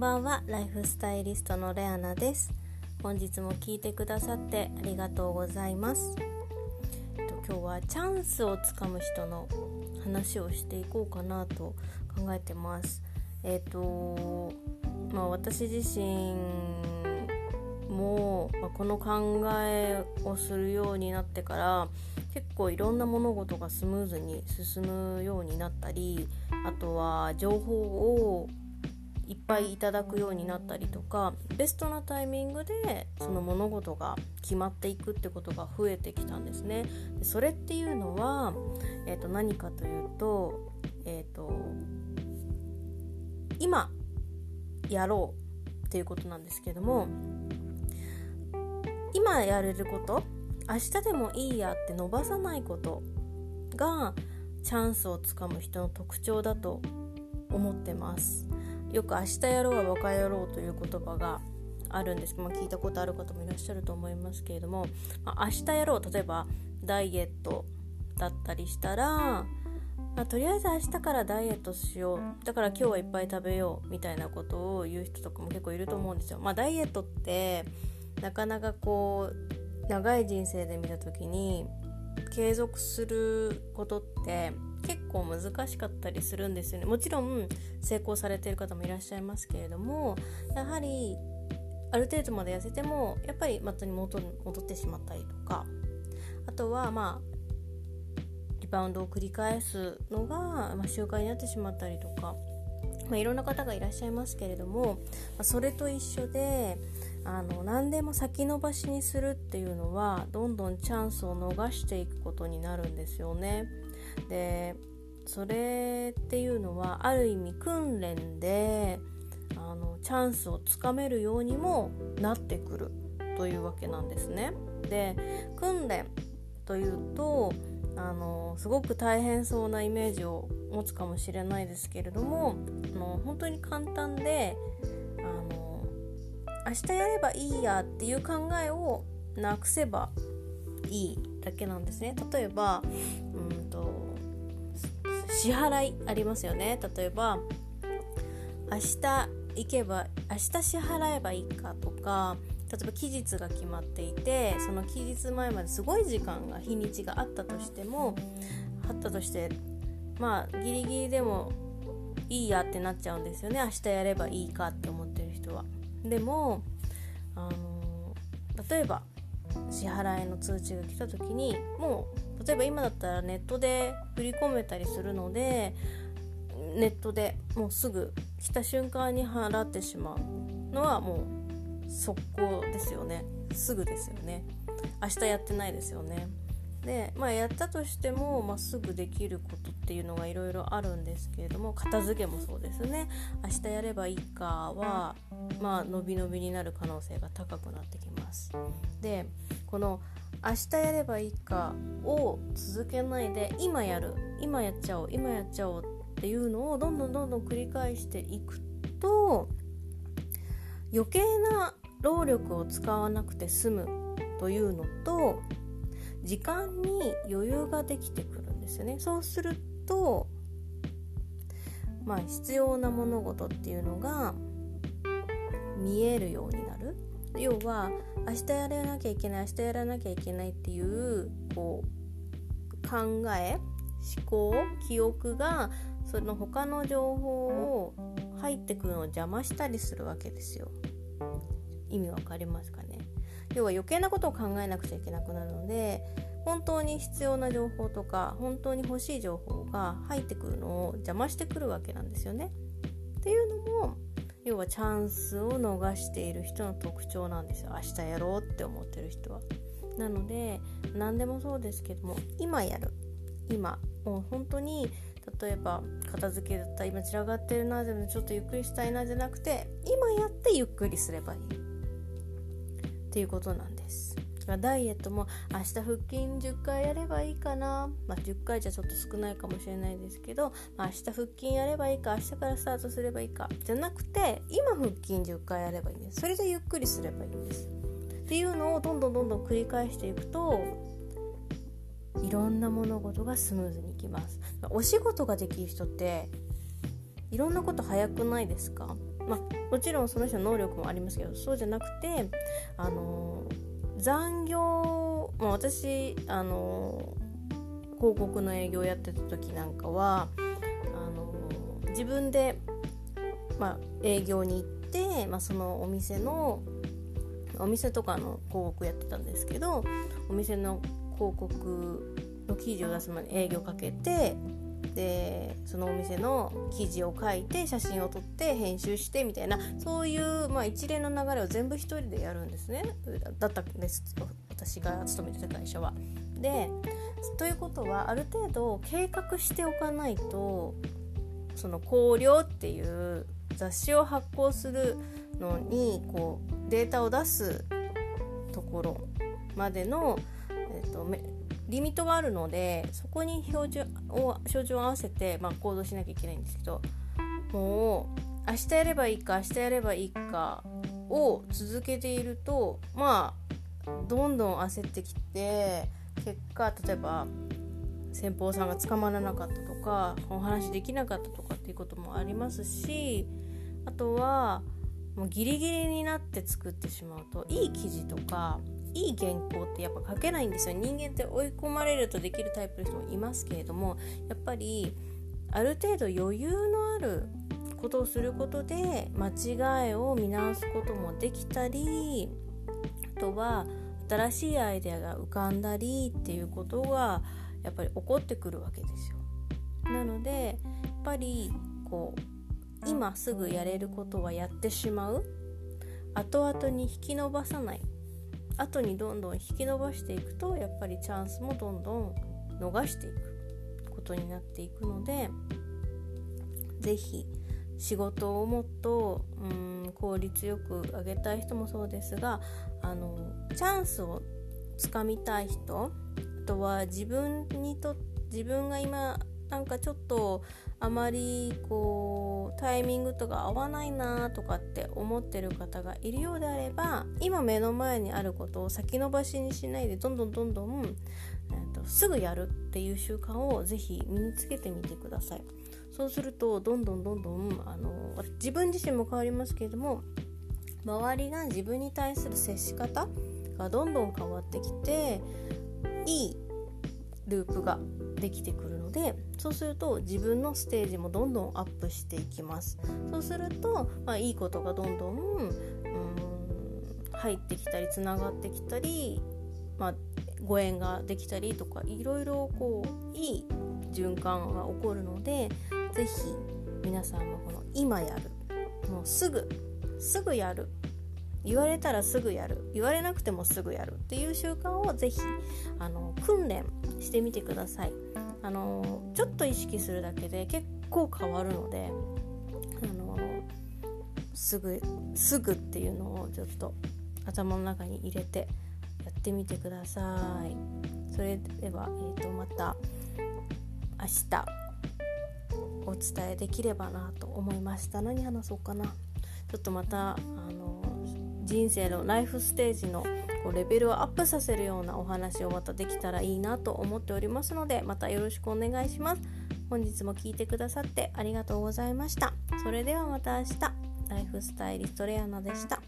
んばんは。ライフスタイリストのレアナです。本日も聞いてくださってありがとうございます。えっと今日はチャンスをつかむ人の話をしていこうかなと考えてます。えっ、とまあ私自身も、ま、この考えをするようになってから結構いろんな物事がスムーズに進むようになったりあとは情報をいっぱいいただくようになったりとかベストなタイミングでその物事が決まっていくってことが増えてきたんですね。でそれっていうのは、えー、と何かというと,、えーと、今やろうっていうことなんですけども今やれること明日でもいいやって伸ばさないことがチャンスをつかむ人の特徴だと思ってますよく明日やろうはバカ野郎という言葉があるんですけど、まあ、聞いたことある方もいらっしゃると思いますけれども、まあ、明日やろう例えばダイエットだったりしたら、まあ、とりあえず明日からダイエットしようだから今日はいっぱい食べようみたいなことを言う人とかも結構いると思うんですよ。まあ、ダイエットってなかなかこう長い人生で見た時に継続することって構難しかったりするんですよねもちろん成功されている方もいらっしゃいますけれどもやはりある程度まで痩せてもやっぱり元に戻ってしまったりとかあとはまあリバウンドを繰り返すのが、まあ、習慣になってしまったりとか、まあ、いろんな方がいらっしゃいますけれども、ま、それと一緒であの何でも先延ばしにするっていうのはどんどんチャンスを逃していくことになるんですよね。でそれっていうのはある意味訓練であのチャンスをつかめるようにもなってくるというわけなんですね。で訓練というとあのすごく大変そうなイメージを持つかもしれないですけれどもあの本当に簡単であの明日やればいいやっていう考えをなくせばいいだけなんですね。例えばうん支払いありますよね例えば明日行けば明日支払えばいいかとか例えば期日が決まっていてその期日前まですごい時間が日にちがあったとしてもあったとしてまあギリギリでもいいやってなっちゃうんですよね明日やればいいかって思ってる人は。でもあの例えば支払いの通知が来た時にもう例えば今だったらネットで振り込めたりするのでネットでもうすぐ来た瞬間に払ってしまうのはもう速攻ですよね。すぐですよね。明日やってないですよね。でまあやったとしても、まあ、すぐできることっていうのがいろいろあるんですけれども片付けもそうですね。明日やればいいかはまあ伸び伸びになる可能性が高くなってきます。でこの明日やればいいかを続けないで今やる今やっちゃおう今やっちゃおうっていうのをどんどんどんどん繰り返していくと余計な労力を使わなくて済むというのと時間に余裕ができてくるんですよね。そうするとまあ必要な物事っていうのが見えるようになる。要は明日やらなきゃいけない明日やらなきゃいけないっていうこう考え思考記憶がその他の情報を入ってくるのを邪魔したりするわけですよ意味わかりますかね？要は余計なことを考えなくちゃいけなくなるので本当に必要な情報とか本当に欲しい情報が入ってくるのを邪魔してくるわけなんですよね。っていうのも要はチャンスを逃している人の特徴なんですよ明日やろうって思ってる人は。なので何でもそうですけども今やる今もう本当に例えば片付けだったら今散らかってるなでもちょっとゆっくりしたいなじゃなくて今やってゆっくりすればいいっていうことなんです。ダイエットも明日腹筋10回やればいいかな、まあ、10回じゃちょっと少ないかもしれないですけど、まあ、明日腹筋やればいいか明日からスタートすればいいかじゃなくて今腹筋10回やればいいんです。それでゆっくりすればいいんです。っていうのをどんどんどんどん繰り返していくといろんな物事がスムーズにいきます。お仕事ができる人っていろんなこと早くないですか？まあ、もちろんその人の能力もありますけどそうじゃなくてあの残業、まあ、私あの広告の営業やってた時なんかはあの自分で、まあ、営業に行って、まあ、そのお店のお店とかの広告やってたんですけどお店の広告の記事を出す前に営業かけてでそのお店の記事を書いて写真を撮って編集してみたいなそういう、まあ、一連の流れを全部一人でやるんですねだったんです私が勤めてた会社は。でということはある程度計画しておかないとその考慮っていう雑誌を発行するのにこうデータを出すところまでの、えーと、リミットがあるのでそこに表示を照準を合わせて、まあ、行動しなきゃいけないんですけどもう明日やればいいか明日やればいいかを続けているとまあどんどん焦ってきて結果例えば先方さんが捕まらなかったとかお話できなかったとかっていうこともありますしあとはもうギリギリになって作ってしまうといい記事とかいい原稿ってやっぱ書けないんですよ。人間って追い込まれるとできるタイプの人もいますけれどもやっぱりある程度余裕のあることをすることで間違いを見直すこともできたりあとは新しいアイデアが浮かんだりっていうことがやっぱり起こってくるわけですよ。なのでやっぱりこう今すぐやれることはやってしまう。後々に引き伸ばさない。後にどんどん引き伸ばしていくとやっぱりチャンスもどんどん逃していくことになっていくので是非仕事をもっとうん効率よく上げたい人もそうですがあのチャンスをつかみたい人あとは自分にと自分が今なんかちょっとあまりこうタイミングとか合わないなとかって思ってる方がいるようであれば今目の前にあることを先延ばしにしないでどんどんどんどん、えーと、すぐやるっていう習慣をぜひ身につけてみてください。そうするとどんどんどんどんあの自分自身も変わりますけれども周りが自分に対する接し方がどんどん変わってきていいループができてくるのでそうすると自分のステージもどんどんアップしていきます。そうすると、まあ、いいことがどんどんうん入ってきたりつながってきたり、まあ、ご縁ができたりとかいろいろこういい循環が起こるので是非皆さんもこの今やるもうすぐすぐやる。言われたらすぐやる。言われなくてもすぐやるっていう習慣をぜひあの訓練してみてください。あのちょっと意識するだけで結構変わるのであのすぐすぐっていうのをちょっと頭の中に入れてやってみてください。それでは、えー、とまた明日お伝えできればなと思いました。何話そうかな。ちょっとまたあの人生のライフステージのこうレベルをアップさせるようなお話をまたできたらいいなと思っておりますのでまたよろしくお願いします。本日も聞いてくださってありがとうございました。それではまた明日。ライフスタイリストレアナでした。